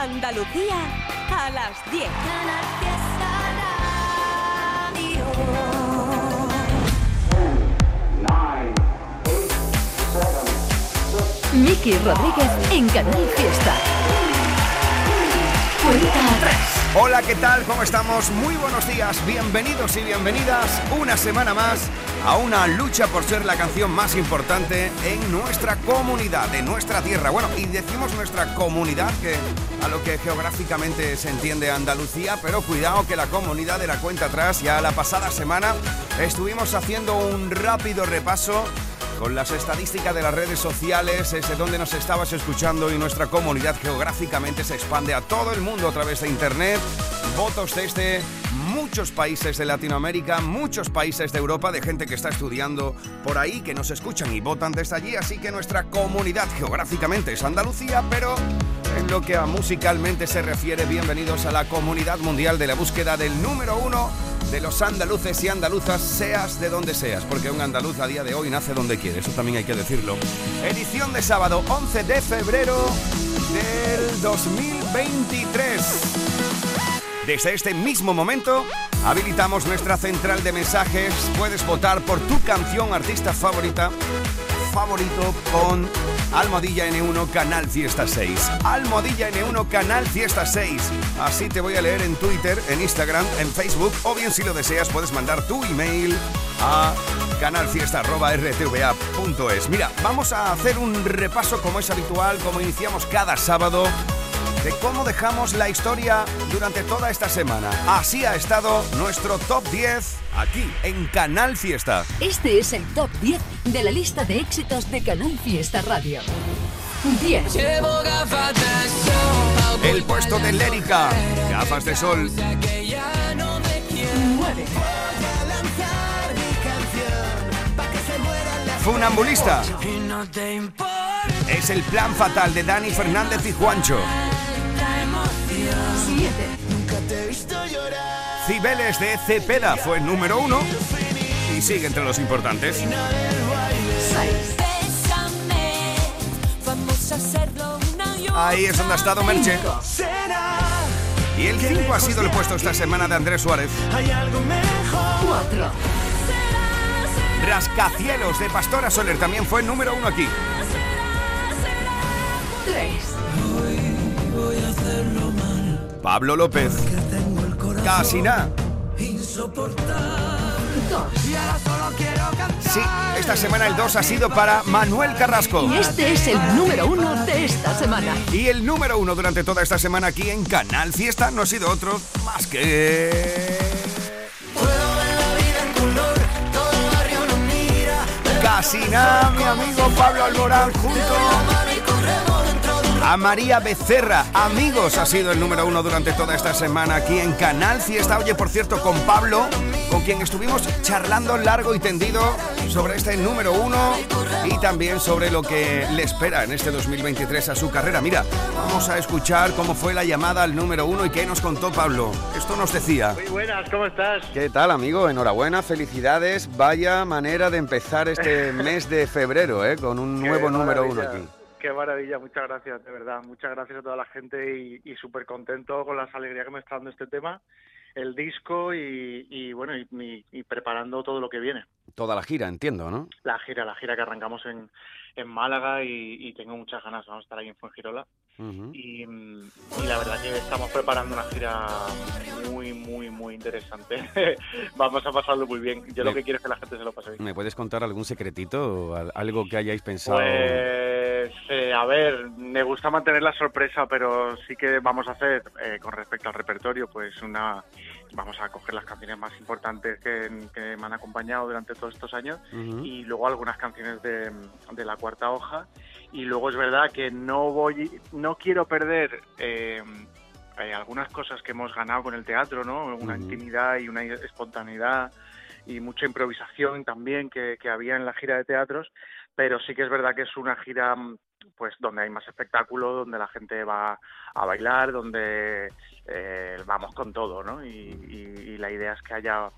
Andalucía a las 10. Miki Rodríguez en Canal Fiesta. Cuenta atrás. Hola, ¿qué tal? ¿Cómo estamos? Muy buenos días, bienvenidos y bienvenidas una semana más a una lucha por ser la canción más importante en nuestra comunidad, en nuestra tierra. Bueno, y decimos nuestra comunidad, que a lo que geográficamente se entiende Andalucía, pero cuidado que la comunidad de la cuenta atrás, ya la pasada semana estuvimos haciendo un rápido repaso con las estadísticas de las redes sociales, es de donde nos estabas escuchando y nuestra comunidad geográficamente se expande a todo el mundo a través de Internet. Votos desde muchos países de Latinoamérica, muchos países de Europa, de gente que está estudiando por ahí, que nos escuchan y votan desde allí, así que nuestra comunidad geográficamente es Andalucía, pero en lo que a musicalmente se refiere, bienvenidos a la comunidad mundial de la búsqueda del número uno de los andaluces y andaluzas, seas de donde seas, porque un andaluz a día de hoy nace donde quiere, eso también hay que decirlo. Edición de sábado 11 de febrero del 2023. Desde este mismo momento habilitamos nuestra central de mensajes. Puedes votar por tu canción artista favorita, favorito con Almohadilla N1 Canal Fiesta 6. Almohadilla N1 Canal Fiesta 6. Así te voy a leer en Twitter, en Instagram, en Facebook o bien si lo deseas puedes mandar tu email a canalfiesta.rtva.es. Mira, vamos a hacer un repaso como es habitual, como iniciamos cada sábado de cómo dejamos la historia durante toda esta semana. Así ha estado nuestro top 10 aquí en Canal Fiesta. Este es el top 10 de la lista de éxitos de Canal Fiesta Radio. 10. El puesto de Lérica, gafas de sol. 9. Funambulista. Es el plan fatal de Dani Fernández y Juancho. Cibeles de Cepeda fue número uno y sigue entre los importantes. 6. Ahí es donde ha estado Merche. Y el 5 ha sido el puesto esta semana de Andrés Suárez. 4. Rascacielos de Pastora Soler también fue número uno aquí. 3. Pablo López. Casi nada. 2. Sí, esta semana el 2 ha sido para Manuel Carrasco. Y este es el número 1 de esta semana. Y el número uno durante toda esta semana aquí en Canal Fiesta no ha sido otro más que... Casi nada, mi amigo Pablo Alborán junto a María Becerra. Amigos, ha sido el número uno durante toda esta semana aquí en Canal Fiesta. Oye, por cierto, con Pablo, con quien estuvimos charlando largo y tendido sobre este número uno y también sobre lo que le espera en este 2023 a su carrera. Mira, vamos a escuchar cómo fue la llamada al número uno y qué nos contó Pablo. Esto nos decía. Muy buenas, ¿cómo estás? ¿Qué tal, amigo? Enhorabuena, felicidades. Vaya manera de empezar este mes de febrero, ¿eh? Con un nuevo número uno aquí. Qué maravilla, muchas gracias, de verdad. Muchas gracias a toda la gente y, y súper contento con las alegrías que me está dando este tema, el disco y, y bueno, y, y- y preparando todo lo que viene. Toda la gira, entiendo, ¿no? La gira, la gira que arrancamos en, en Málaga y, y tengo muchas ganas, vamos a estar ahí en Fuengirola. Y, y la verdad que estamos preparando una gira muy, muy, muy interesante. vamos a pasarlo muy bien. Yo lo que quiero es que la gente se lo pase bien. ¿Me puedes contar algún secretito o al- algo que hayáis pensado? Pues, eh, a ver, me gusta mantener la sorpresa, pero sí que vamos a hacer, eh, con respecto al repertorio, pues una, vamos a coger las canciones más importantes que, que me han acompañado durante todos estos años y luego algunas canciones de, de la cuarta hoja. Y luego es verdad que no voy, no quiero perder eh, eh, algunas cosas que hemos ganado con el teatro, ¿no? Una intimidad y una espontaneidad y mucha improvisación también que, que había en la gira de teatros, pero sí que es verdad que es una gira mm, pues donde hay más espectáculo, donde la gente va a bailar, donde eh, vamos con todo, ¿no? Y, y- y la idea es que haya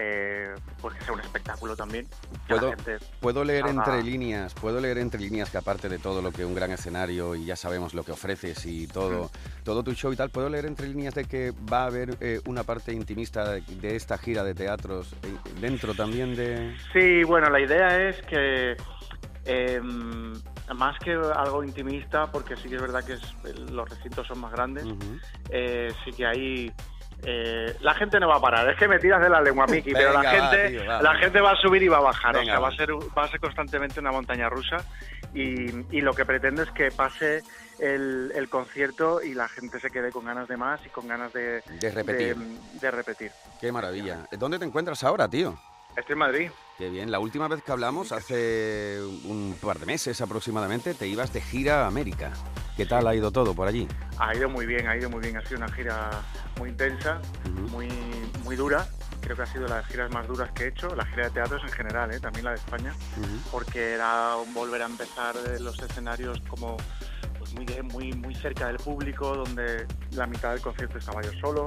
eh, pues que sea un espectáculo también. ¿Puedo, puedo leer entre líneas, puedo leer entre líneas que aparte de todo lo que un gran escenario y ya sabemos lo que ofreces y todo, mm. todo tu show y tal, puedo leer entre líneas de que va a haber eh, una parte intimista de, esta gira de teatros dentro también de. Sí, bueno, la idea es que em, más que algo intimista, porque sí que es verdad que los recintos son más grandes, sí que hay eh, la gente no va a parar. Es que me tiras de la lengua, Miki, pero la gente, la gente va a subir y va a bajar. o sea, va a ser, va a ser constantemente una montaña rusa. Y, lo que pretendo es que pase el, concierto y la gente se quede con ganas de más y con ganas de, repetir. De, repetir. Qué maravilla. ¿Dónde te encuentras ahora, tío? Estoy en Madrid. Qué bien. La última vez que hablamos, hace un par de meses aproximadamente, te ibas de gira a América. ¿Qué tal ha ido todo por allí? Ha ido muy bien, ha ido muy bien. Ha sido una gira muy intensa, muy, muy dura. Creo que ha sido las giras más duras que he hecho, la gira de teatros en general, ¿eh? también la de España, porque era volver a empezar los escenarios como pues muy, muy, muy cerca del público, donde la mitad del concierto estaba yo solo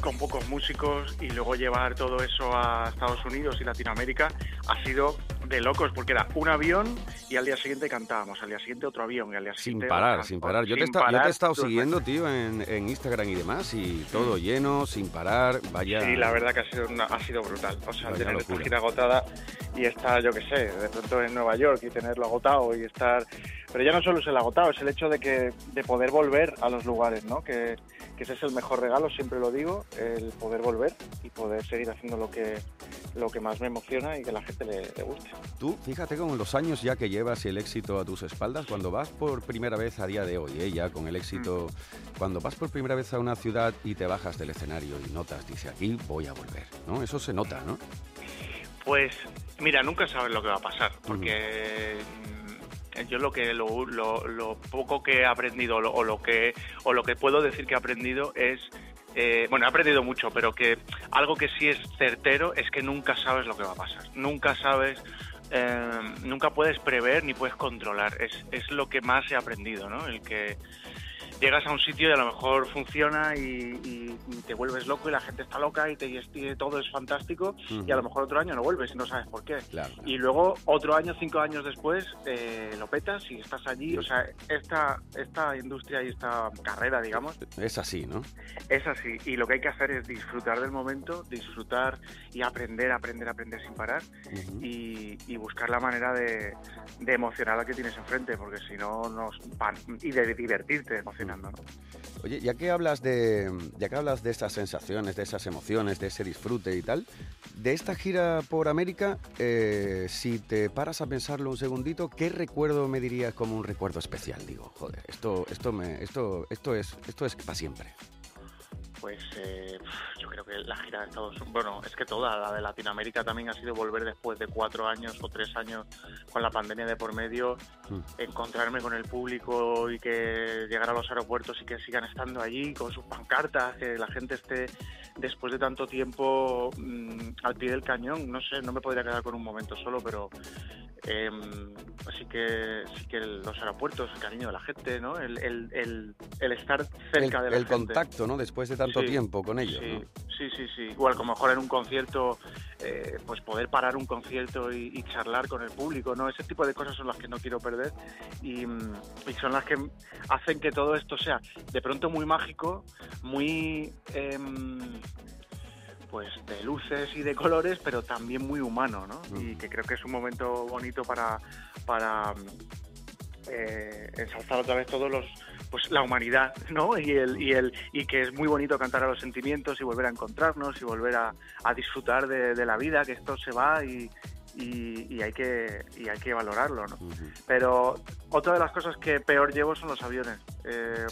con pocos músicos y luego llevar todo eso a Estados Unidos y Latinoamérica ha sido de locos porque era un avión y al día siguiente cantábamos, al día siguiente otro avión y al día siguiente... Sin parar, sin parar. Yo, te, he estado siguiendo, tío, en, Instagram y demás y todo mm. lleno, sin parar, vaya... Sí, la verdad que ha sido, ha sido brutal. O sea, tener esta gira agotada y estar, yo qué sé, de pronto en Nueva York y tenerlo agotado y estar... Pero ya no solo es el agotado, es el hecho de que de poder volver a los lugares, ¿no? Que, que ese es el mejor regalo, siempre lo digo, el poder volver y poder seguir haciendo lo que, lo que más me emociona y que la gente le, guste. Tú, fíjate con los años ya que llevas el éxito a tus espaldas, cuando vas por primera vez a día de hoy, ¿eh? ya con el éxito, mm. cuando vas por primera vez a una ciudad y te bajas del escenario y notas, dice, aquí voy a volver, ¿no? Eso se nota, ¿no? Pues mira, nunca sabes lo que va a pasar, porque yo lo que lo, lo, poco que he aprendido o lo que o lo que puedo decir que he aprendido es eh, bueno, he aprendido mucho, pero que algo que sí es certero es que nunca sabes lo que va a pasar. Nunca sabes, eh, nunca puedes prever ni puedes controlar. Es, es lo que más he aprendido, ¿no? El que llegas a un sitio y a lo mejor funciona y, te vuelves loco y la gente está loca y, te, y todo es fantástico y a lo mejor otro año no vuelves y no sabes por qué. Y luego otro año, cinco años después, eh, lo petas y estás allí. O sea, esta, esta industria y esta carrera, digamos... Es así, ¿no? Es así. Y lo que hay que hacer es disfrutar del momento, disfrutar y aprender, aprender, aprender sin parar y, buscar la manera de, emocionar a la que tienes enfrente, porque si no, nos y de divertirte emocionar Oye, ya que hablas de ya que hablas de estas sensaciones, de esas emociones, de ese disfrute y tal, de esta gira por América, eh, si te paras a pensarlo un segundito, ¿qué recuerdo me dirías como un recuerdo especial? Digo, joder, esto esto me esto esto es esto es para siempre pues eh, yo creo que la gira de Estados Unidos, bueno, es que toda la de Latinoamérica también ha sido volver después de cuatro años o tres años con la pandemia de por medio, mm. encontrarme con el público y que llegar a los aeropuertos y que sigan estando allí con sus pancartas, que la gente esté después de tanto tiempo mm, al pie del cañón. No sé, no me podría quedar con un momento solo, pero eh, así que sí que los aeropuertos, el cariño de la gente, ¿no? El, el, el, estar cerca de la el contacto, ¿no? Después de tanto tiempo con ellos. Sí, sí, sí, sí. Igual como mejor en un concierto, eh, pues poder parar un concierto y, charlar con el público, ¿no? Ese tipo de cosas son las que no quiero perder y, y, son las que hacen que todo esto sea de pronto muy mágico, muy... Eh, pues de luces y de colores, pero también muy humano, ¿no? Y que creo que es un momento bonito para, para eh, ensalzar otra vez todos los pues la humanidad, ¿no? Y el, y el y que es muy bonito cantar a los sentimientos y volver a encontrarnos y volver a, disfrutar de, de, la vida, que esto se va y, y, hay que y hay que valorarlo ¿no? pero otra de las cosas que peor llevo son los aviones. Eh,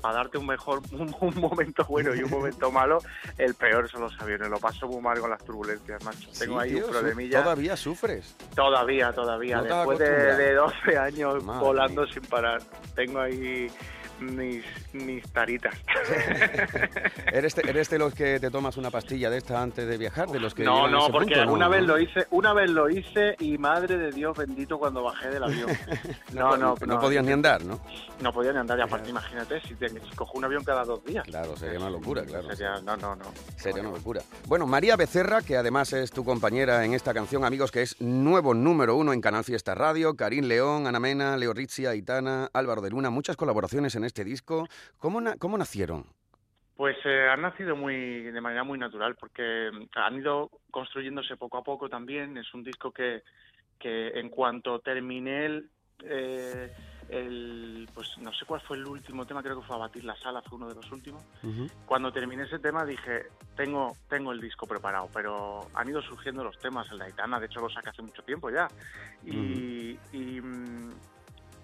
para darte un mejor un, momento bueno y un momento malo el peor son los aviones. Lo paso muy mal con las turbulencias macho. Tengo ahí un problemilla. todavía sufres. Todavía todavía. Después de, 12 años volando sin parar tengo ahí mis, mis taritas. ¿Eres, de, ¿Eres de los que te tomas una pastilla de esta antes de viajar? ¿De los que no, no, porque punto? una No, vez no. lo hice, una vez lo hice y madre de Dios bendito cuando bajé del avión. No, no, no podías ni andar, ¿no? No podía ni andar, y aparte imagínate, si, te, si cojo un avión cada dos días. Claro, sería una locura, claro. Sería, no, no, no. Sería una locura. Bueno, María Becerra, que además es tu compañera en esta canción, amigos, que es nuevo número uno en Canal Fiesta Radio, Karim León, Ana Mena, Leo Rizzi, Aitana, Álvaro de Luna, muchas colaboraciones en este disco. ¿Cómo, na- cómo nacieron? Pues eh, han nacido muy de manera muy natural porque mm, han ido construyéndose poco a poco también. Es un disco que, que en cuanto terminé el, eh, el- pues no sé cuál fue el último tema, creo que fue Abatir la Sala, fue uno de los últimos. Cuando terminé ese tema dije, tengo, tengo el disco preparado, pero han ido surgiendo los temas, el de Aitana, de hecho lo saqué hace mucho tiempo ya. Y, y, mm,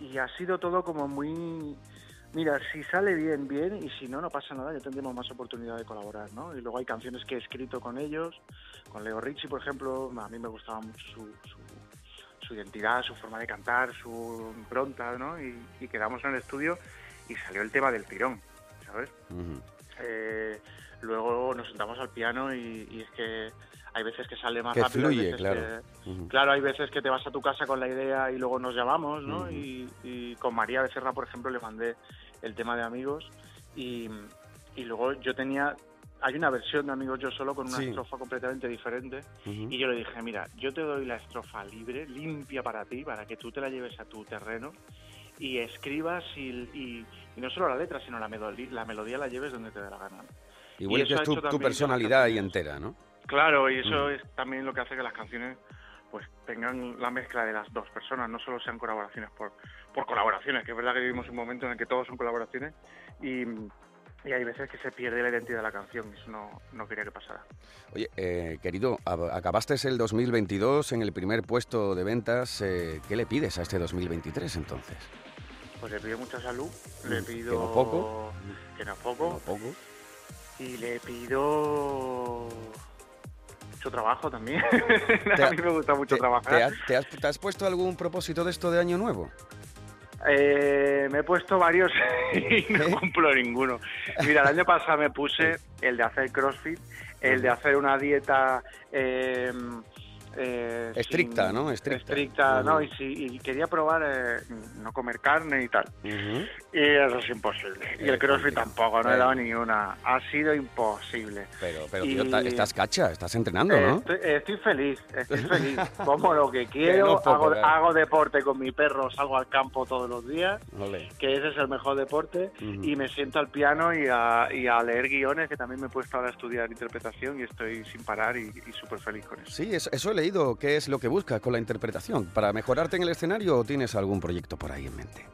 y ha sido todo como muy... Mira, si sale bien, bien, y si no, no pasa nada, ya tendremos más oportunidad de colaborar, ¿no? Y luego hay canciones que he escrito con ellos, con Leo Ricci, por ejemplo, a mí me gustaba mucho su, su, su identidad, su forma de cantar, su impronta, ¿no? Y, y quedamos en el estudio y salió el tema del tirón, ¿sabes? Ujú. Eh, luego nos sentamos al piano y, y es que hay veces que sale más Que rápido. fluye, veces claro. que-. Claro, hay veces que te vas a tu casa con la idea y luego nos llamamos, ¿no? Y, y con María Becerra, por ejemplo, le mandé el tema de Amigos y, y luego yo tenía... Hay una versión de Amigos Yo Solo con una Sí. estrofa completamente diferente y yo le dije, mira, yo te doy la estrofa libre, limpia para ti, para que tú te la lleves a tu terreno y escribas y, y- y no solo la letra, sino la melodía, la melodía la lleves donde te dé la gana. Y y eso ha tu, tu que personalidad ahí entera, ¿no? Claro, y eso Mm. es también lo que hace que las canciones pues tengan la mezcla de las dos personas, no solo sean colaboraciones por, por colaboraciones, que es verdad que vivimos un momento en el que todos son colaboraciones y, y hay veces que se pierde la identidad de la canción y eso no, no quería que pasara. Oye, eh, querido, ab- acabaste el 2022 en el primer puesto de ventas. eh, ¿Qué le pides a este 2023 entonces? Pues le pido mucha salud, le Mm, que pido... no poco. Que no poco. No poco. Y le pido mucho trabajo también. A ha- mí me gusta mucho ¿Te, trabajar. te has, te has- te has puesto algún propósito de esto de año nuevo? Eh, me he puesto varios y no ¿Eh? cumplo ninguno. Mira, el año pasado me puse el de hacer CrossFit, el de hacer una dieta eh, eh, Estricta, sin- ¿no? Estricta. Estricta, ¿no? Ujú. Y, sí, y quería probar eh, no comer carne y tal. Ujú. Y eso es imposible. Y el CrossFit tampoco, no he dado ni una. Ha sido imposible. Pero, pero Y- tío, estás cacha, estás entrenando, Eh, ¿no? Estoy, estoy feliz, estoy feliz. Como lo que Que quiero, no poco, hago, claro. hago deporte con mi perro, salgo al campo todos los días Ole. que ese es el mejor deporte, Ujú. y me siento al piano y a, y a leer guiones, que también me he puesto ahora a estudiar interpretación y estoy sin parar y, y súper feliz con eso. Sí, eso, eso he leído. ¿Qué es lo que buscas con la interpretación? ¿Para mejorarte en el escenario o tienes algún proyecto por ahí en mente?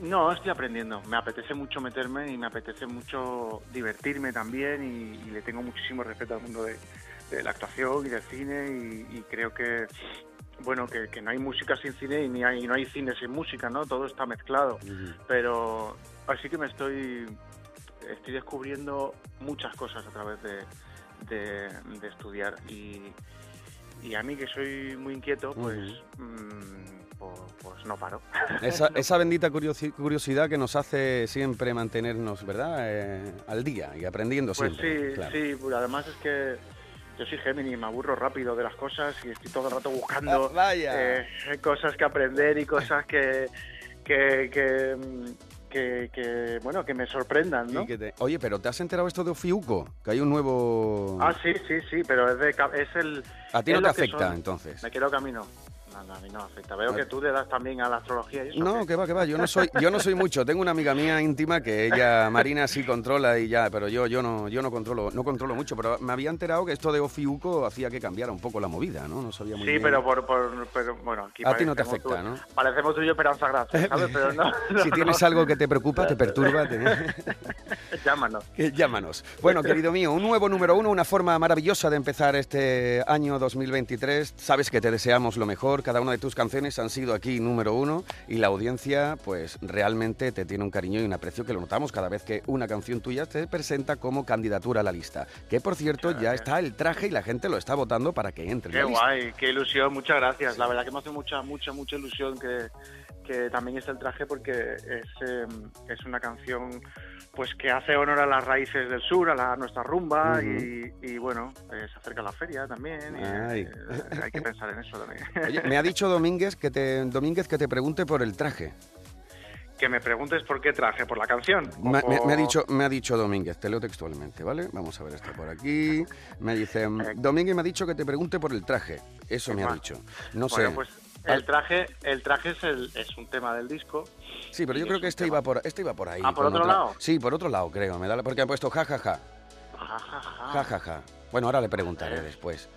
No, estoy aprendiendo, me apetece mucho meterme y me apetece mucho divertirme también y, y le tengo muchísimo respeto al mundo de, de la actuación y del cine y, y creo que... Bueno, que, que no hay música sin cine y ni hay, no hay cine sin música, ¿no? Todo está mezclado. pero así que me estoy estoy descubriendo muchas cosas a través de, de, de estudiar y, y a mí que soy muy inquieto pues mm, pues, pues no paro Esa, esa bendita curiosi- curiosidad que nos hace siempre mantenernos, ¿verdad? Eh, al día y aprendiendo pues siempre. sí claro. sí pues además es que yo soy Gemini me aburro rápido de las cosas y estoy todo el rato buscando Ah, eh, cosas que aprender y cosas que que, que, mm, que, que, bueno que me sorprendan ¿no? Te- Oye, pero ¿te has enterado esto de Ofiuco? Que hay un nuevo... Ah, sí, sí, sí, pero es, de, es el... A ti no te afecta, son. entonces. Me quedo camino. A mí no afecta. Veo que tú le das también a la astrología y eso. No, ¿qué? que va, que va. Yo no soy, yo no soy mucho. Tengo una amiga mía íntima que ella, Marina, sí controla y ya, pero yo, yo no, yo no controlo, no controlo mucho. Pero me había enterado que esto de Ofiuco hacía que cambiara un poco la movida, ¿no? No sabía muy Sí, bien. pero, por, por, pero bueno, aquí A ti no te afecta, tú- ¿no? Parecemos tú y yo Esperanza Gracia, ¿sabes? Pero no, no, Si tienes no. algo que te preocupa, te perturba, te- Llámanos. llámanos. Bueno, querido mío, un nuevo número uno, una forma maravillosa de empezar este año 2023. Sabes que te deseamos lo mejor. Cada una de tus canciones han sido aquí número uno y la audiencia, pues realmente te tiene un cariño y un aprecio que lo notamos cada vez que una canción tuya te presenta como candidatura a la lista. Que por cierto, ya está el traje y la gente lo está votando para que entre en Qué lista. guay, qué ilusión, muchas gracias. La verdad que me hace mucha, mucha, mucha ilusión que, que también está el traje porque es, em, es una canción pues que hace honor a las raíces del sur, a la, nuestra rumba y, y, bueno, eh, se acerca la feria también. Y, eh, hay que pensar en eso también. Oye, me ha dicho Domínguez que te Domínguez que te pregunte por el traje. Que me preguntes por qué traje, por la canción. Me, ha dicho, me ha dicho Domínguez, te leo textualmente, ¿vale? Vamos a ver esto por aquí. Me dice, eh. Domínguez me ha dicho que te pregunte por el traje. Eso me ha dicho. No sé. Pues el traje, el traje es, el, es un tema del disco. Sí, pero yo creo que este iba, por, este iba por ahí. Ah, por otro lado. Sí, por otro lado, creo. Me da porque han puesto jajaja. Ja, ja, ja. Bueno, ahora le preguntaré eh. después.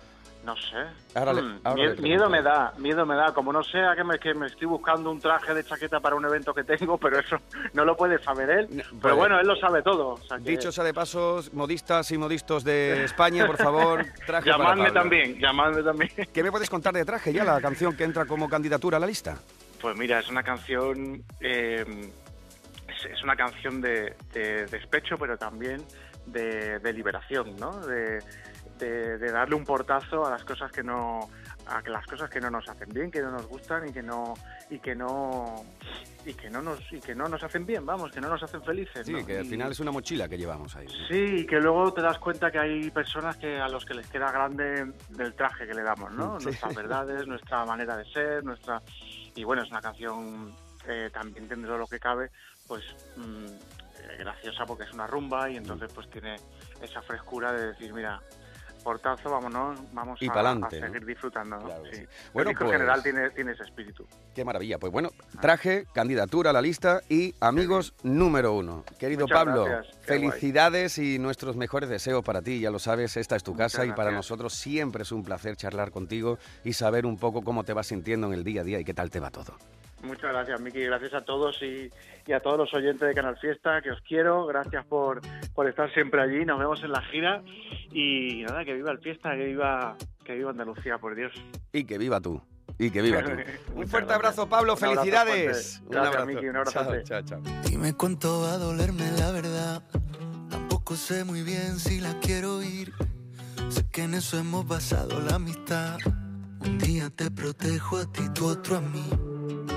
No sé. Hmm, miedo, me da, miedo me da. Como no sé que me, que me estoy buscando un traje de chaqueta para un evento que tengo, pero eso no lo puede saber él. pero bueno, él lo sabe todo. Dicho sea de pasos, modistas y modistos de España, por favor, traje Llamadme también, llamadme también. ¿Qué me puedes contar de traje ya, la canción que entra como candidatura a la lista? Pues mira, es una canción... Eh, es, una canción de, despecho, pero también de, de liberación, ¿no? De, de, darle un portazo a las cosas que no a las cosas que no nos hacen bien, que no nos gustan y que no y que no y que no nos y que no nos hacen bien, vamos, que no nos hacen felices. Sí, que al final es una mochila que llevamos ahí. Sí, y que luego te das cuenta que hay personas que a los que les queda grande del traje que le damos, ¿no? Nuestras verdades, nuestra manera de ser, nuestra y bueno es una canción eh, también dentro de lo que cabe, pues mm, eh, graciosa porque es una rumba y entonces pues tiene esa frescura de decir mira portazo, vámonos, vamos y a, seguir disfrutando. Bueno, el disco pues general tiene, tiene ese espíritu. Qué maravilla. Pues bueno, traje, candidatura a la lista y amigos número uno. Querido Pablo, felicidades y nuestros mejores deseos para ti. Ya lo sabes, esta es tu casa y para nosotros siempre es un placer charlar contigo y saber un poco cómo te vas sintiendo en el día a día y qué tal te va todo. Muchas gracias, Miki. Gracias a todos y, a todos los oyentes de Canal Fiesta, que os quiero. Gracias por, por estar siempre allí. Nos vemos en la gira. Y nada, que viva el fiesta, que viva, que viva Andalucía, por Dios. Y que viva tú. Y que viva tú. un fuerte abrazo, Pablo. Felicidades. un abrazo, Miki. Un abrazo. Chao, chao, Dime cuánto va a dolerme la verdad. Tampoco sé muy bien si la quiero ir. Sé que en eso hemos basado la amistad. Un día te protejo a ti, tú otro a mí.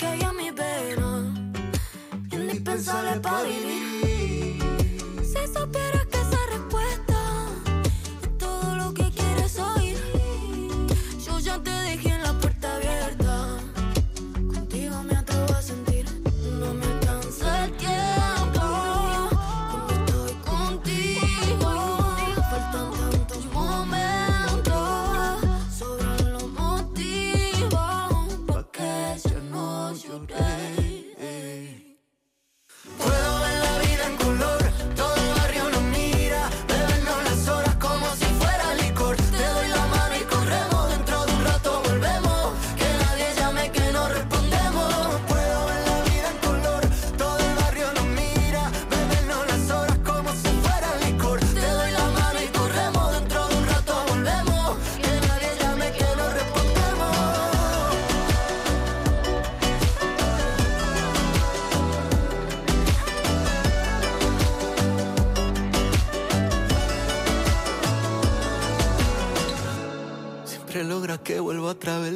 la sangre que hay en mi vena. Indispensable para vivir.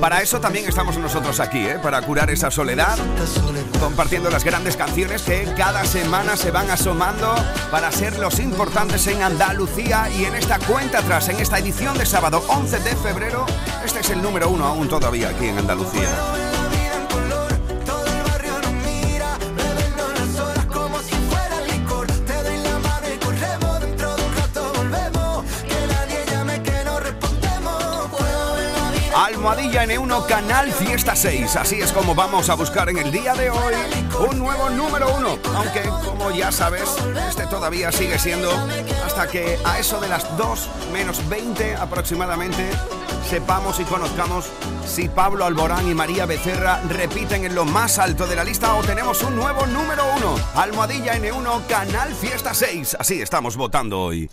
Para eso también estamos nosotros aquí, ¿eh? para curar esa soledad, compartiendo las grandes canciones que cada semana se van asomando para ser los importantes en Andalucía y en esta cuenta atrás, en esta edición de sábado 11 de febrero. Este es el número uno aún todavía aquí en Andalucía. Almohadilla N1 Canal Fiesta 6. Así es como vamos a buscar en el día de hoy un nuevo número uno. Aunque, como ya sabes, este todavía sigue siendo hasta que a eso de las 2 menos 20 aproximadamente sepamos y conozcamos si Pablo Alborán y María Becerra repiten en lo más alto de la lista o tenemos un nuevo número uno. Almohadilla N1 Canal Fiesta 6. Así estamos votando hoy.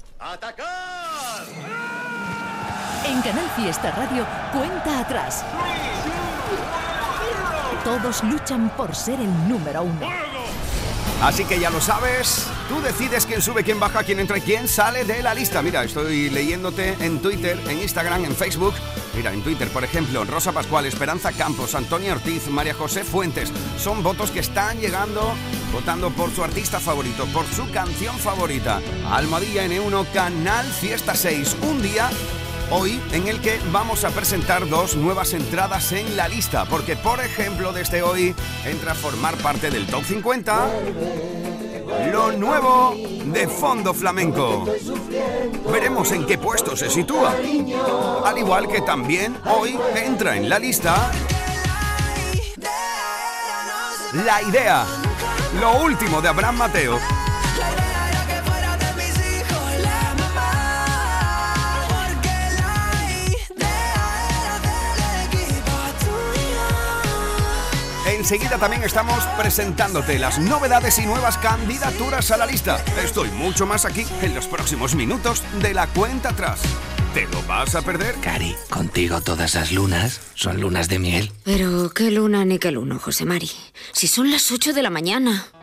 En Canal Fiesta Radio, cuenta atrás. Todos luchan por ser el número uno. Así que ya lo sabes, tú decides quién sube, quién baja, quién entra y quién sale de la lista. Mira, estoy leyéndote en Twitter, en Instagram, en Facebook. Mira, en Twitter, por ejemplo, Rosa Pascual, Esperanza Campos, Antonia Ortiz, María José Fuentes. Son votos que están llegando votando por su artista favorito, por su canción favorita. Almohadilla N1, Canal Fiesta 6. Un día hoy en el que vamos a presentar dos nuevas entradas en la lista, porque por ejemplo desde hoy entra a formar parte del top 50 lo nuevo de Fondo Flamenco. Veremos en qué puesto se sitúa. Al igual que también hoy entra en la lista La Idea, lo último de Abraham Mateo. Enseguida también estamos presentándote las novedades y nuevas candidaturas a la lista. Estoy mucho más aquí en los próximos minutos de la cuenta atrás. ¿Te lo vas a perder? Cari, contigo todas las lunas son lunas de miel. Pero qué luna ni qué luno, José Mari. Si son las 8 de la mañana.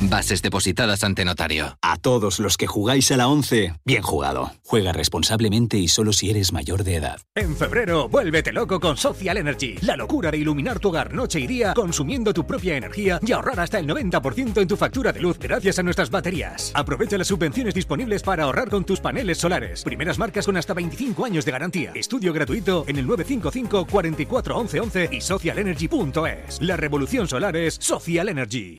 Bases depositadas ante notario. A todos los que jugáis a la 11, bien jugado. Juega responsablemente y solo si eres mayor de edad. En febrero, vuélvete loco con Social Energy. La locura de iluminar tu hogar noche y día consumiendo tu propia energía y ahorrar hasta el 90% en tu factura de luz gracias a nuestras baterías. Aprovecha las subvenciones disponibles para ahorrar con tus paneles solares. Primeras marcas con hasta 25 años de garantía. Estudio gratuito en el 955 44 11 y socialenergy.es. La revolución solar es Social Energy.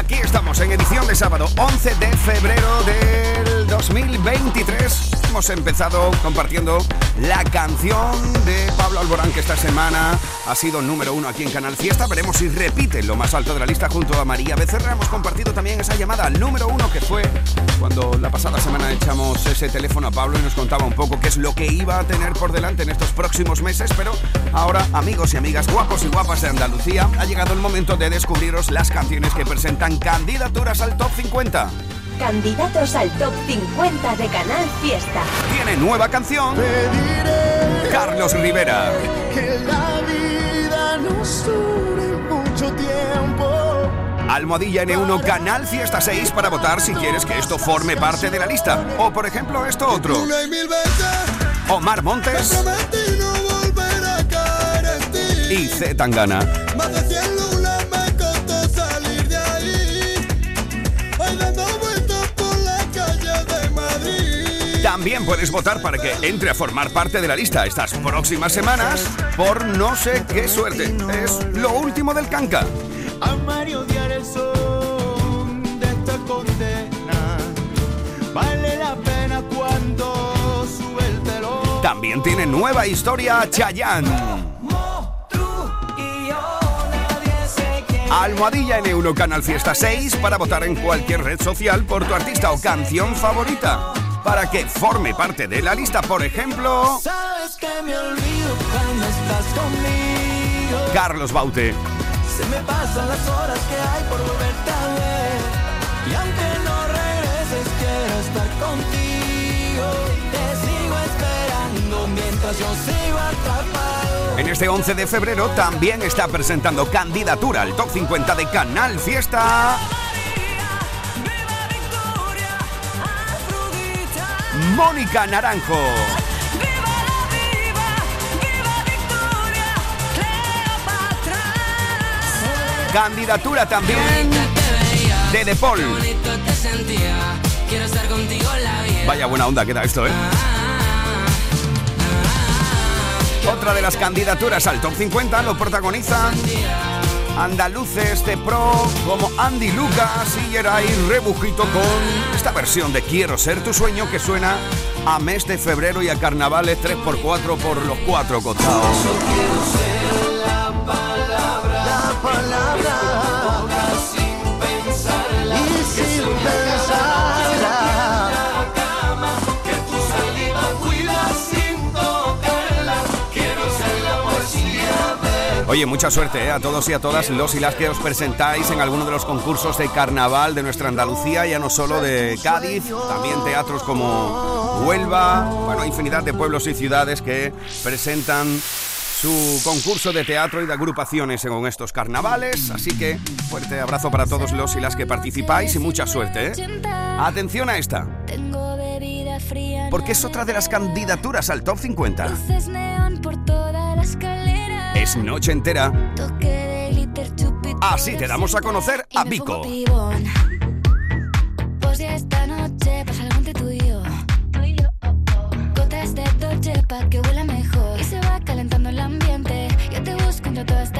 Aquí estamos en edición de sábado 11 de febrero del 2023. Hemos empezado compartiendo la canción de Pablo Alborán que esta semana ha sido número uno aquí en Canal Fiesta. Veremos si repite lo más alto de la lista junto a María Becerra. Hemos compartido también esa llamada al número uno que fue cuando la pasada semana echamos ese teléfono a Pablo y nos contaba un poco qué es lo que iba a tener por delante en estos próximos meses. Pero ahora, amigos y amigas guapos y guapas de Andalucía, ha llegado el momento de descubriros las canciones que presentan candidaturas al top 50 candidatos al top 50 de Canal Fiesta. Tiene nueva canción. Carlos Rivera. Que la vida nos dure mucho tiempo. Almohadilla N1 Canal Fiesta 6 para votar si quieres que esto forme parte de la lista. O por ejemplo esto otro. Omar Montes. Y Z Tangana. También puedes votar para que entre a formar parte de la lista estas próximas semanas por no sé qué suerte. Es lo último del canca. Amar y odiar el son de esta condena. Vale la pena cuando sube el telón. También tiene nueva historia Chayanne. Almohadilla en Euro Canal Fiesta 6 para votar en cualquier red social por tu artista o canción favorita. Para que forme parte de la lista, por ejemplo, Sabes que me olvido cuando estás conmigo. Carlos Baute. Se me pasan las horas que hay por volverte a ver. Y aunque no regreses, quiero estar contigo. Te sigo esperando mientras yo sigo atrapado. En este 11 de febrero también está presentando candidatura al Top 50 de Canal Fiesta. Mónica Naranjo. Candidatura también de De Paul. Vaya buena onda queda esto, ¿eh? Otra de las candidaturas al top 50 lo protagonizan andaluces de pro como Andy Lucas y Geray Rebujito con esta versión de Quiero ser tu sueño que suena a mes de febrero y a carnavales 3x4 por los cuatro costados. Oye, mucha suerte ¿eh? a todos y a todas los y las que os presentáis en alguno de los concursos de carnaval de nuestra Andalucía, ya no solo de Cádiz, también teatros como Huelva, bueno, infinidad de pueblos y ciudades que presentan su concurso de teatro y de agrupaciones en estos carnavales. Así que fuerte abrazo para todos los y las que participáis y mucha suerte. ¿eh? Atención a esta, porque es otra de las candidaturas al top 50. Es noche entera. Así te damos a conocer a Vico. que huela mejor. Y se va calentando el ambiente. Yo te busco entre toda esta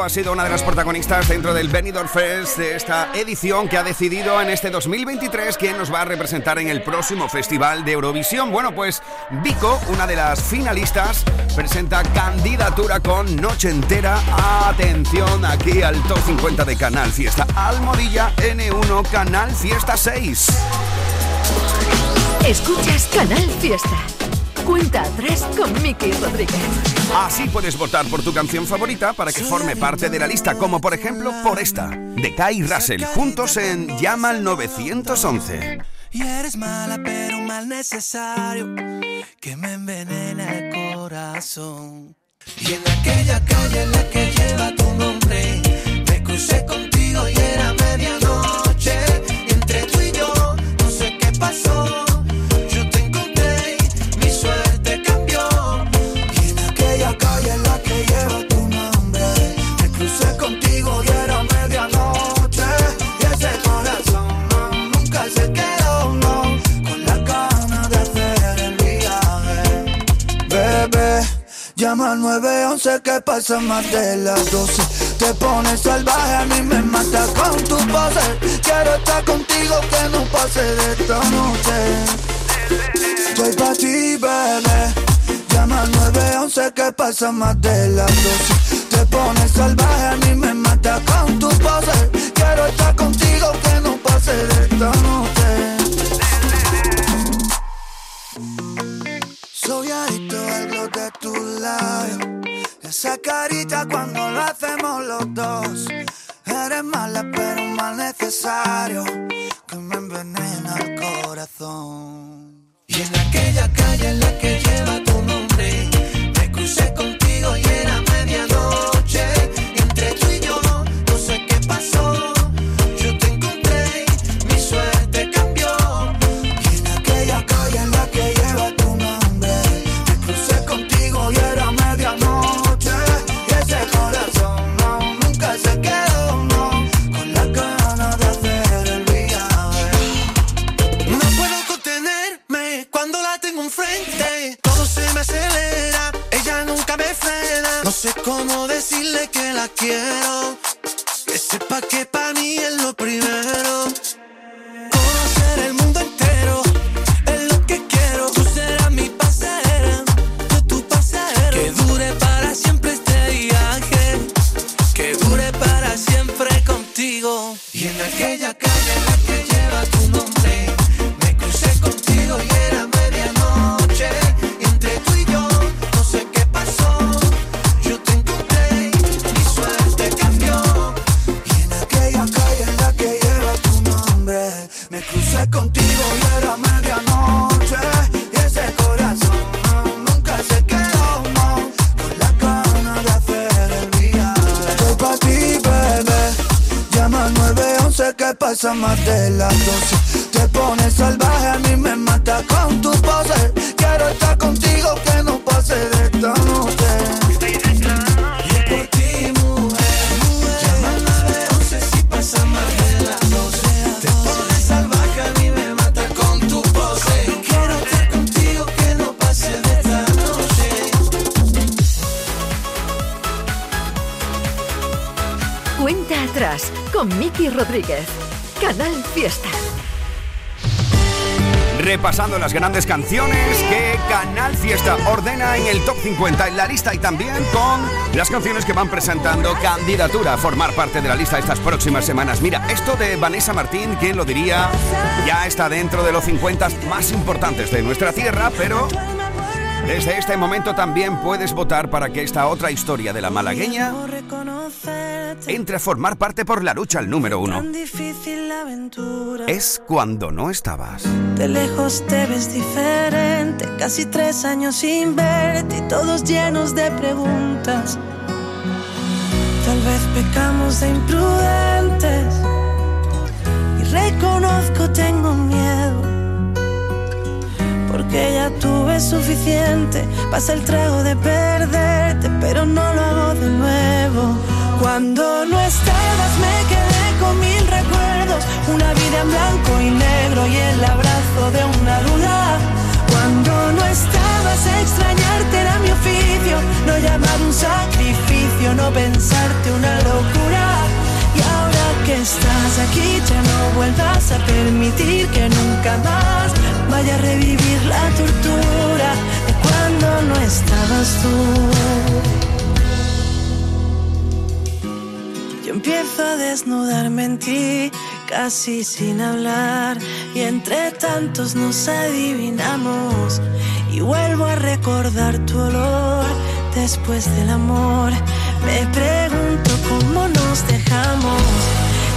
Ha sido una de las protagonistas dentro del Benidorm Fest de esta edición que ha decidido en este 2023 quién nos va a representar en el próximo Festival de Eurovisión. Bueno, pues Vico, una de las finalistas, presenta candidatura con Noche Entera. Atención aquí al top 50 de Canal Fiesta Almodilla N1 Canal Fiesta 6. Escuchas Canal Fiesta. Cuenta 3 con Miki Rodríguez. Así puedes votar por tu canción favorita para que forme parte de la lista, como por ejemplo por esta, de Kai Russell, juntos en Llama al 911. Y eres mala, pero mal necesario, que me envenena el corazón. Y en aquella calle en la que lleva tu nombre, me crucé contigo y era medianoche. Y entre tú y yo, no sé qué pasó. Al 911 que pasa más de las 12. Te pones salvaje, a mí me mata con tu pose. Quiero estar contigo, que no pase de esta noche. Estoy pa' ti, bebé. Llama al 911 que pasa más de las 12. Te pones salvaje, a mí me mata con tu pose. Quiero estar contigo, que no pase de esta noche. Soy adicto al glow de tu labio. Esa carita cuando lo hacemos los dos. Eres mala, pero mal necesario. Que me envenena el corazón. Y en aquella calle en la que lleva tu nombre, me crucé contigo grandes canciones que Canal Fiesta ordena en el top 50 en la lista y también con las canciones que van presentando candidatura a formar parte de la lista estas próximas semanas. Mira, esto de Vanessa Martín, ¿quién lo diría? Ya está dentro de los 50 más importantes de nuestra tierra, pero desde este momento también puedes votar para que esta otra historia de la malagueña entre a formar parte por la lucha al número uno. Es cuando no estabas. De lejos te ves diferente, casi tres años sin verte y todos llenos de preguntas. Tal vez pecamos de imprudentes y reconozco tengo miedo. Porque ya tuve suficiente, pasa el trago de perderte, pero no lo hago de nuevo. Cuando no estabas me quedé con mil recuerdos, una vida en blanco y negro y el abrazo de una duda. Cuando no estabas extrañarte era mi oficio, no llamar un sacrificio, no pensarte una aquí ya no vuelvas a permitir que nunca más vaya a revivir la tortura de cuando no estabas tú. Yo empiezo a desnudarme en ti, casi sin hablar, y entre tantos nos adivinamos. Y vuelvo a recordar tu olor después del amor. Me pregunto cómo nos dejamos.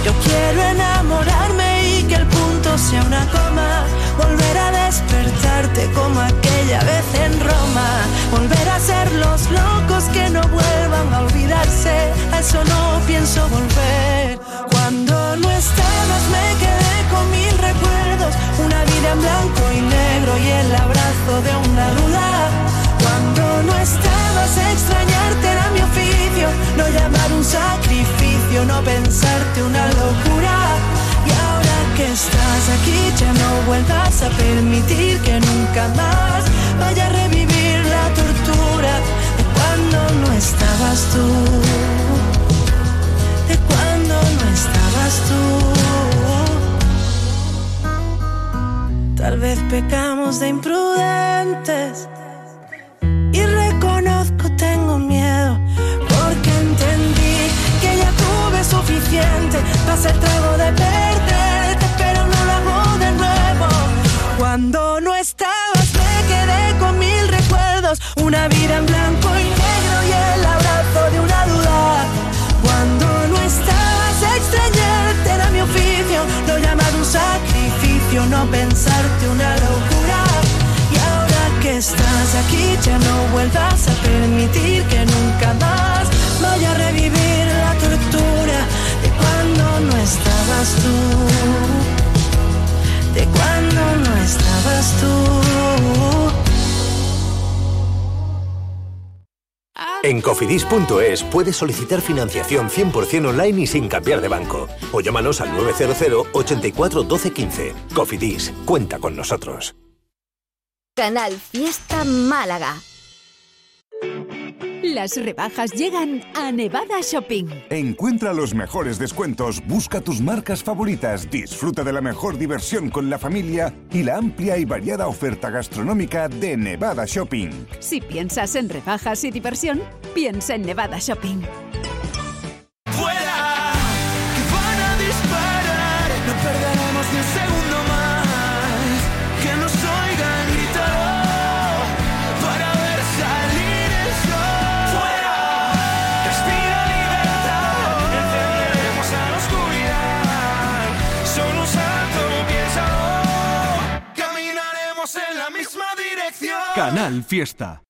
Yo quiero enamorarme y que el punto sea una coma. Volver a despertarte como aquella vez en Roma. Volver a ser los locos que no vuelvan a olvidarse. A eso no pienso volver. Cuando no estabas me quedé con mil recuerdos. Una vida en blanco y negro y el abrazo de una duda. Cuando no estabas extrañarte era mi oficio. No llamar un sacrificio, no pensarte una locura. Y ahora que estás aquí ya no vuelvas a permitir que nunca más vaya a revivir la tortura de cuando no estabas tú. De cuando no estabas tú. Tal vez pecamos de imprudentes para ser trago de perderte, pero no lo hago de nuevo. Cuando no estabas me quedé con mil recuerdos, una vida en blanco y negro y el abrazo de una duda. Cuando no estabas extrañarte era mi oficio, no llamar un sacrificio, no pensarte una locura. Y ahora que estás aquí ya no vuelvas a permitir que nunca más vaya a revivir estabas tú. De cuando no estabas tú. En cofidis.es puedes solicitar financiación 100% online y sin cambiar de banco. O llámanos al 900 84 12 15. Cofidis, cuenta con nosotros. Canal Fiesta Málaga. Las rebajas llegan a Nevada Shopping. Encuentra los mejores descuentos, busca tus marcas favoritas, disfruta de la mejor diversión con la familia y la amplia y variada oferta gastronómica de Nevada Shopping. Si piensas en rebajas y diversión, piensa en Nevada Shopping. ¡Fuera! Canal Fiesta.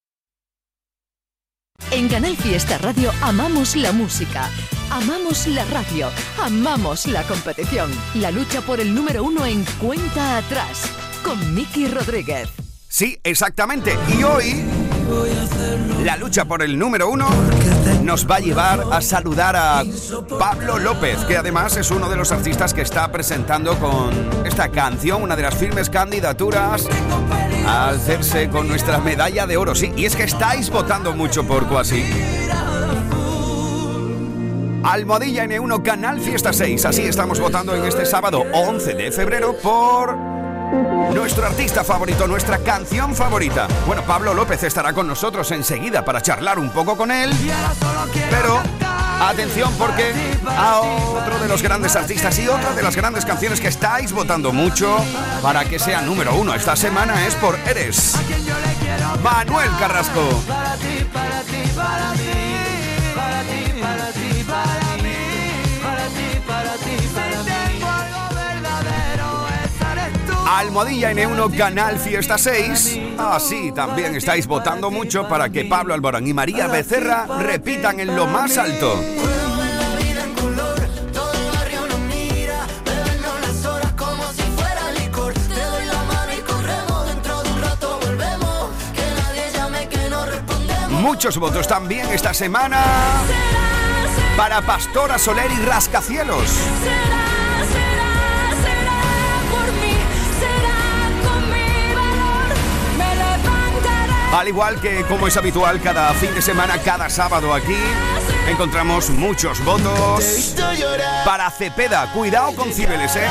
En Canal Fiesta Radio amamos la música, amamos la radio, amamos la competición. La lucha por el número uno en cuenta atrás con Miki Rodríguez. Sí, exactamente. Y hoy la lucha por el número uno nos va a llevar a saludar a Pablo López, que además es uno de los artistas que está presentando con esta canción, una de las firmes candidaturas hacerse con nuestra medalla de oro. Sí, y es que estáis votando mucho por Cuasi. Almohadilla N1 Canal Fiesta 6. Así estamos votando en este sábado 11 de febrero por nuestro artista favorito, nuestra canción favorita. Bueno, Pablo López estará con nosotros enseguida para charlar un poco con él. Pero atención porque a otro de los grandes artistas y otra de las grandes canciones que estáis votando mucho para que sea número uno esta semana es por Eres. Manuel Carrasco. Para ti, para ti, para ti, para ti, para ti, Almohadilla N1 Canal Fiesta 6. Así también estáis votando mucho para que Pablo Alborán y María Becerra repitan en lo más alto. Muchos votos también esta semana para Pastora Soler y Rascacielos. Al igual que como es habitual cada fin de semana, cada sábado aquí, encontramos muchos votos para Cepeda. Cuidado con Cibeles, ¿eh?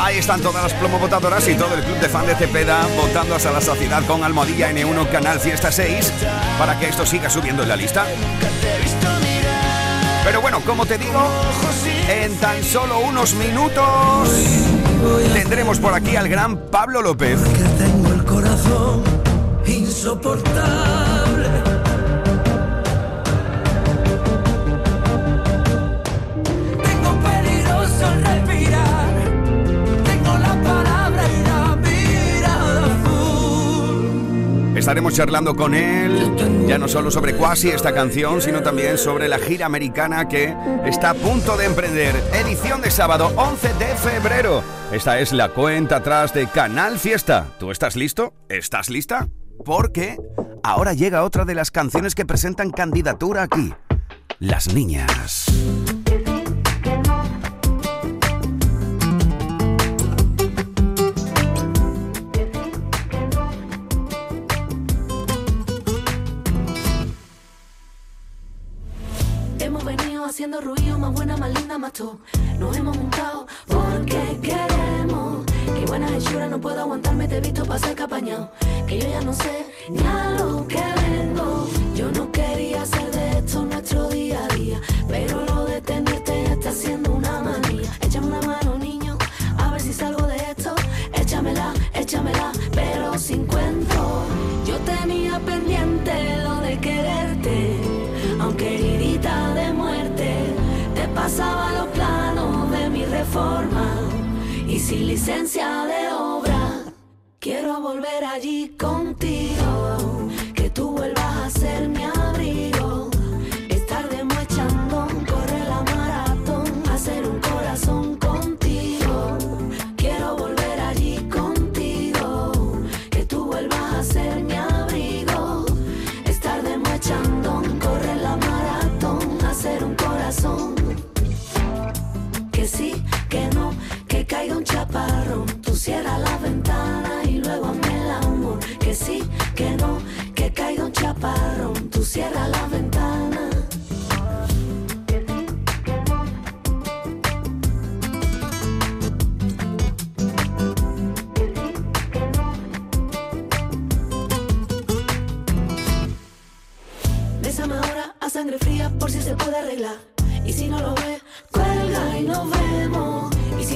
Ahí están todas las plomovotadoras y todo el club de fan de Cepeda votando hasta la saciedad con Almohadilla N1 Canal Fiesta 6 para que esto siga subiendo en la lista. Pero bueno, como te digo, en tan solo unos minutos tendremos por aquí al gran Pablo López. Insoportable. Tengo peligroso al respirar. Tengo la palabra y la mirada. Estaremos charlando con él, ya no solo sobre Quasi esta canción, sino también sobre la gira americana que está a punto de emprender. Edición de sábado 11 de febrero. Esta es la cuenta atrás de Canal Fiesta. ¿Tú estás listo? ¿Estás lista? Porque ahora llega otra de las canciones que presentan candidatura aquí. Las niñas. Hemos venido haciendo ruido, más buena, más linda, más top. Nos hemos montado porque queremos. Que buena hechura, no puedo aguantarme, te he visto pasar capañado. Que yo ya no sé ni a lo que vengo. Yo no quería hacer de esto nuestro día a día. Pero lo de tenerte ya está siendo una manía. Échame una mano, niño, a ver si salgo de esto. Échamela, échamela, pero sin cuento. Yo tenía pendiente lo de quererte, aunque heridita de muerte, te pasaba los planos de mi reforma sin licencia de obra. Quiero volver allí contigo, que tú vuelvas a ser mi abrigo. Cierras la ventana y luego hazme el amor. Que sí, que no, que caiga un chaparrón. Tú cierras la ventana. Bésame ahora a sangre fría por si se puede arreglar. Y si no lo ve, cuelga y nos vemos.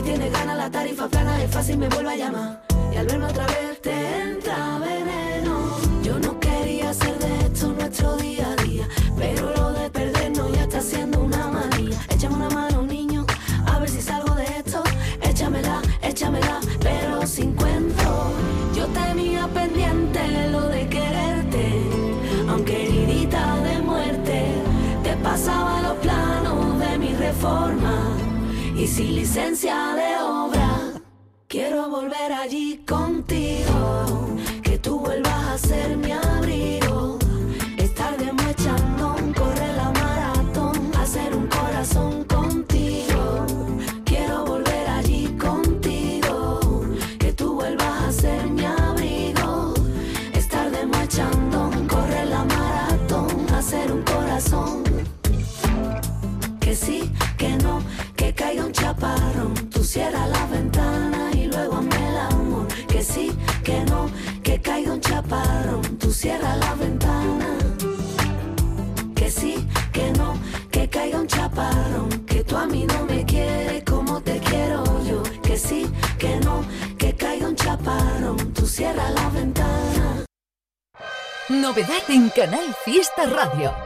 Tiene ganas la tarifa plana es fácil, me vuelve a llamar. Y al verme otra vez te sin licencia de obra. Quiero volver allí contigo, que tú vuelvas a ser mi abrigo. En Canal Fiesta Radio.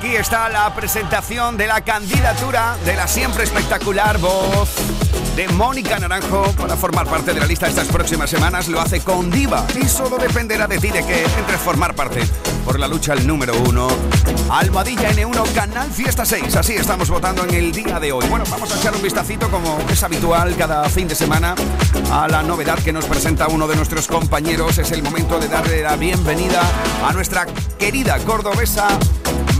Aquí está la presentación de la candidatura de la siempre espectacular voz de Mónica Naranjo para formar parte de la lista estas próximas semanas. Lo hace con Diva y solo dependerá de ti de que entres formar parte por la lucha al número uno. Almohadilla N1 Canal Fiesta 6. Así estamos votando en el día de hoy. Bueno, vamos a echar un vistacito como es habitual cada fin de semana a la novedad que nos presenta uno de nuestros compañeros. Es el momento de darle la bienvenida a nuestra querida cordobesa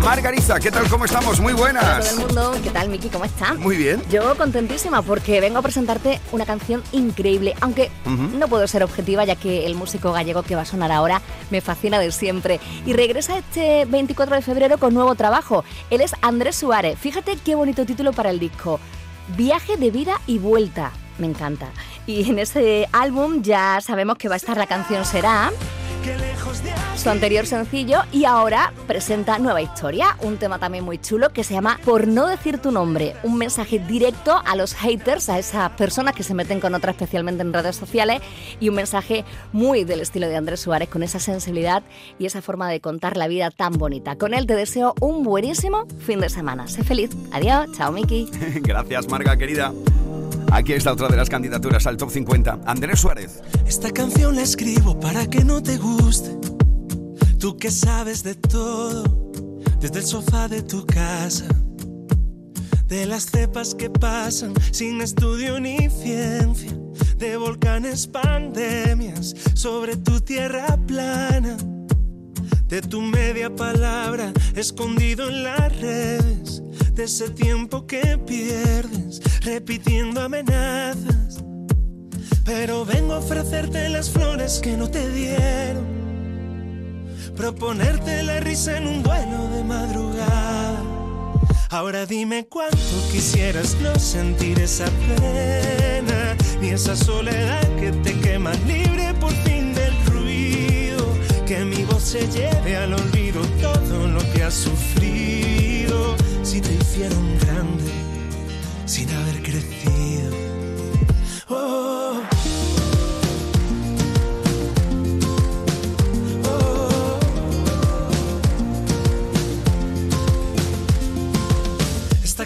Margarita, ¿qué tal? ¿Cómo estamos? Muy buenas. Hola todo el mundo, ¿qué tal Miki? ¿Cómo está? Muy bien. Yo contentísima porque vengo a presentarte una canción increíble, aunque no puedo ser objetiva ya que el músico gallego que va a sonar ahora me fascina de siempre. Y regresa este 24 de febrero con nuevo trabajo. Él es Andrés Suárez. Fíjate qué bonito título para el disco. Viaje de vida y vuelta. Me encanta. Y en ese álbum ya sabemos que va a estar la canción Será su anterior sencillo y ahora presenta Nueva Historia, un tema también muy chulo que se llama Por no decir tu nombre, un mensaje directo a los haters, a esas personas que se meten con otras especialmente en redes sociales y un mensaje muy del estilo de Andrés Suárez con esa sensibilidad y esa forma de contar la vida tan bonita. Con él te deseo un buenísimo fin de semana. Sé feliz. Adiós. Chao, Miki. Gracias, Marga, querida. Aquí está otra de las candidaturas al top 50. Andrés Suárez. Esta canción la escribo para que no te guste. Tú que sabes de todo, desde el sofá de tu casa. De las cepas que pasan sin estudio ni ciencia. De volcanes, pandemias sobre tu tierra plana. De tu media palabra escondido en las redes de ese tiempo que pierdes repitiendo amenazas. Pero vengo a ofrecerte las flores que no te dieron, proponerte la risa en un vuelo de madrugada. Ahora dime cuánto quisieras no sentir esa pena, ni esa soledad que te quema libre por fin del ruido. Que mi voz se lleve al olvido todo lo que has sufrido si te hicieron grande sin haber crecido. Oh.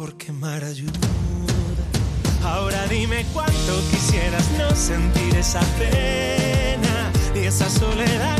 por quemar ayuda. Ahora dime cuánto quisieras no sentir esa pena y esa soledad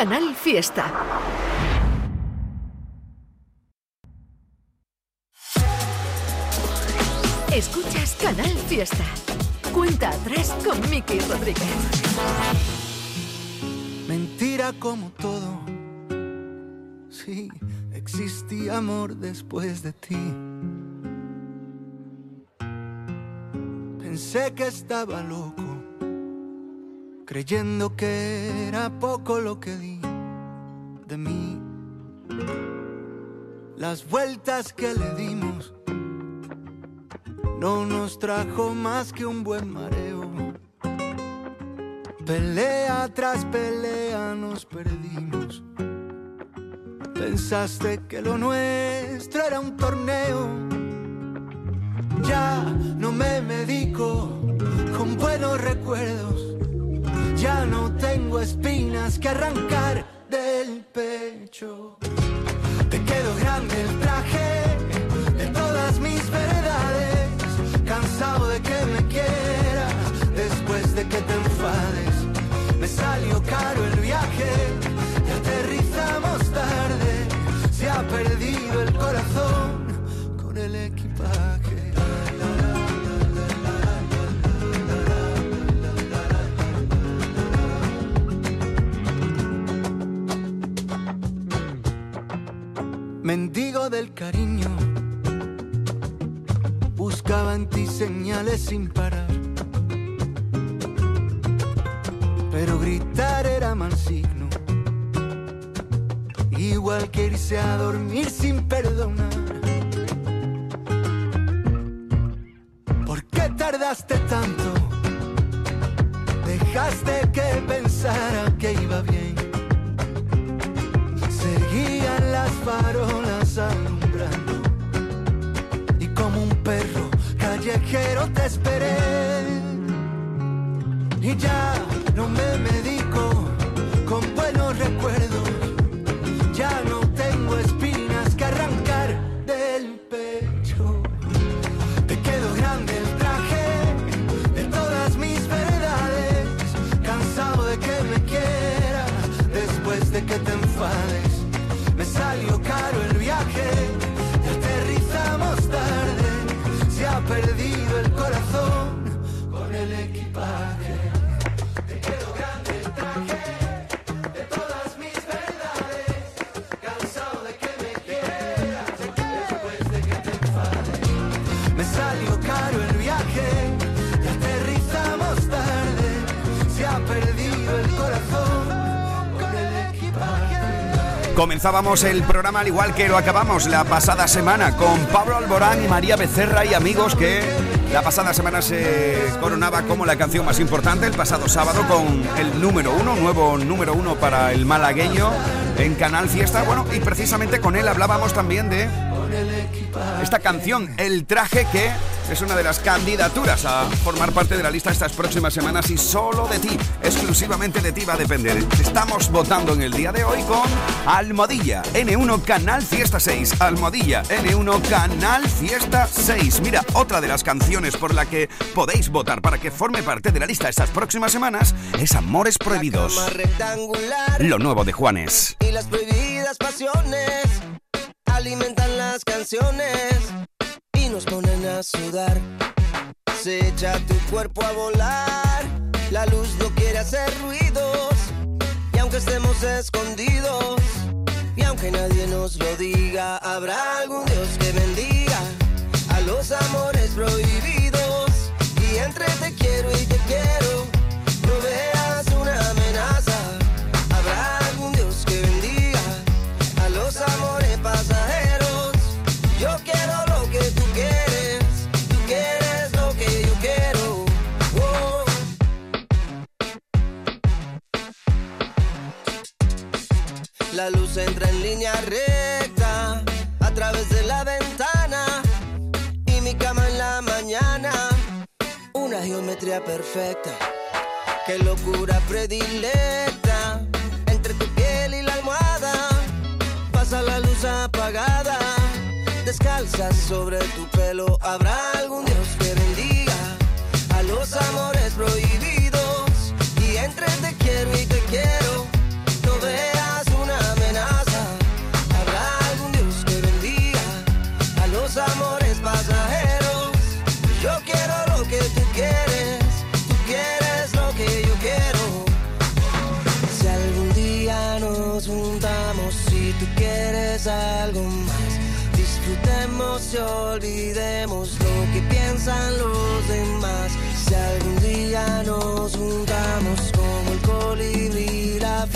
Canal Fiesta. Escuchas Canal Fiesta. Cuenta atrás con Miki Rodríguez. Mentira como todo. Sí, existía amor después de ti. Pensé que estaba loco, creyendo que era poco lo que di de mí. Las vueltas que le dimos no nos trajo más que un buen mareo. Pelea tras pelea nos perdimos. Pensaste que lo nuestro era un torneo. Ya no me medico con buenos recuerdos. Ya no tengo espinas que arrancar del pecho. Te quedó grande el traje de todas mis verdades. Cansado de que me quieras después de que te enfades. Me salió caro el viaje y aterrizamos tarde. Se ha perdido el Mendigo del cariño, buscaba en ti señales sin parar. Pero gritar era mal signo, igual que irse a dormir sin perdonar. ¿Por qué tardaste tanto? Dejaste que pensara que iba bien. Farolas alumbrando y como un perro callejero te esperé. Y ya no me medico Comenzábamos el programa al igual que lo acabamos la pasada semana con Pablo Alborán y María Becerra y amigos que la pasada semana se coronaba como la canción más importante el pasado sábado con el número uno, nuevo número uno para el malagueño en Canal Fiesta. Bueno, y precisamente con él hablábamos también de esta canción, El Traje, que es una de las candidaturas a formar parte de la lista estas próximas semanas y solo de ti, exclusivamente de ti va a depender. Estamos votando en el día de hoy con Almohadilla N1 Canal Fiesta 6. Almohadilla N1 Canal Fiesta 6. Mira, otra de las canciones por la que podéis votar para que forme parte de la lista estas próximas semanas es Amores Prohibidos. Lo nuevo de Juanes. y las prohibidas pasiones alimentan las canciones nos ponen a sudar. Se echa tu cuerpo a volar, la luz no quiere hacer ruidos y aunque estemos escondidos y aunque nadie nos lo diga, habrá algún Dios que bendiga a los amores prohibidos y entre te quiero y te quiero La luz entra en línea recta a través de la ventana y mi cama en la mañana. Una geometría perfecta, qué locura predilecta entre tu piel y la almohada. Pasa la luz apagada, descalza sobre tu pelo. Habrá y olvidemos lo que piensan los demás. Si algún día nos juntamos como el colibrí y la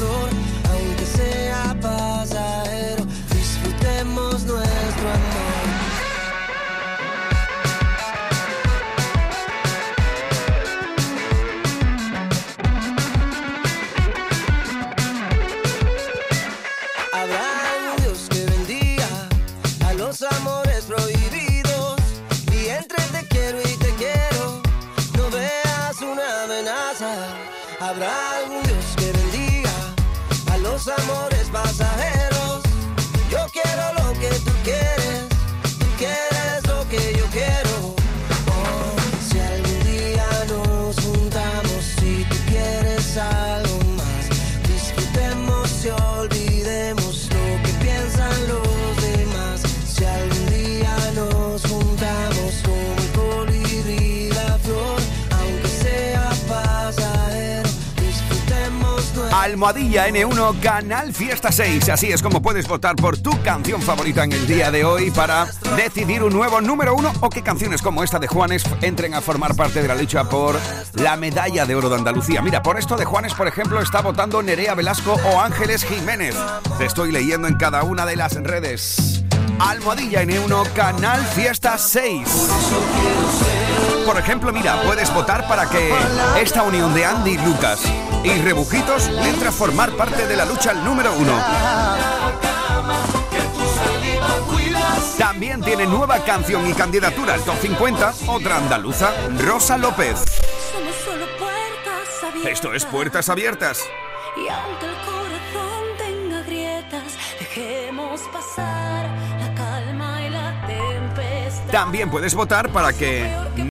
Almohadilla N1 Canal Fiesta 6. Así es como puedes votar por tu canción favorita en el día de hoy para decidir un nuevo número uno o que canciones como esta de Juanes entren a formar parte de la lucha por la medalla de oro de Andalucía. Mira, por esto de Juanes, por ejemplo, está votando Nerea Velasco o Ángeles Jiménez. Te estoy leyendo en cada una de las redes. Almohadilla N1 Canal Fiesta 6. Por ejemplo, mira, puedes votar para que esta unión de Andy y Lucas y Rebujitos entre a formar parte de la lucha al número uno. También tiene nueva canción y candidatura al top 50, otra andaluza, Rosa López. Esto es Puertas Abiertas. Y aunque el corazón tenga grietas, dejemos pasar la calma y la tempestad. También puedes votar para que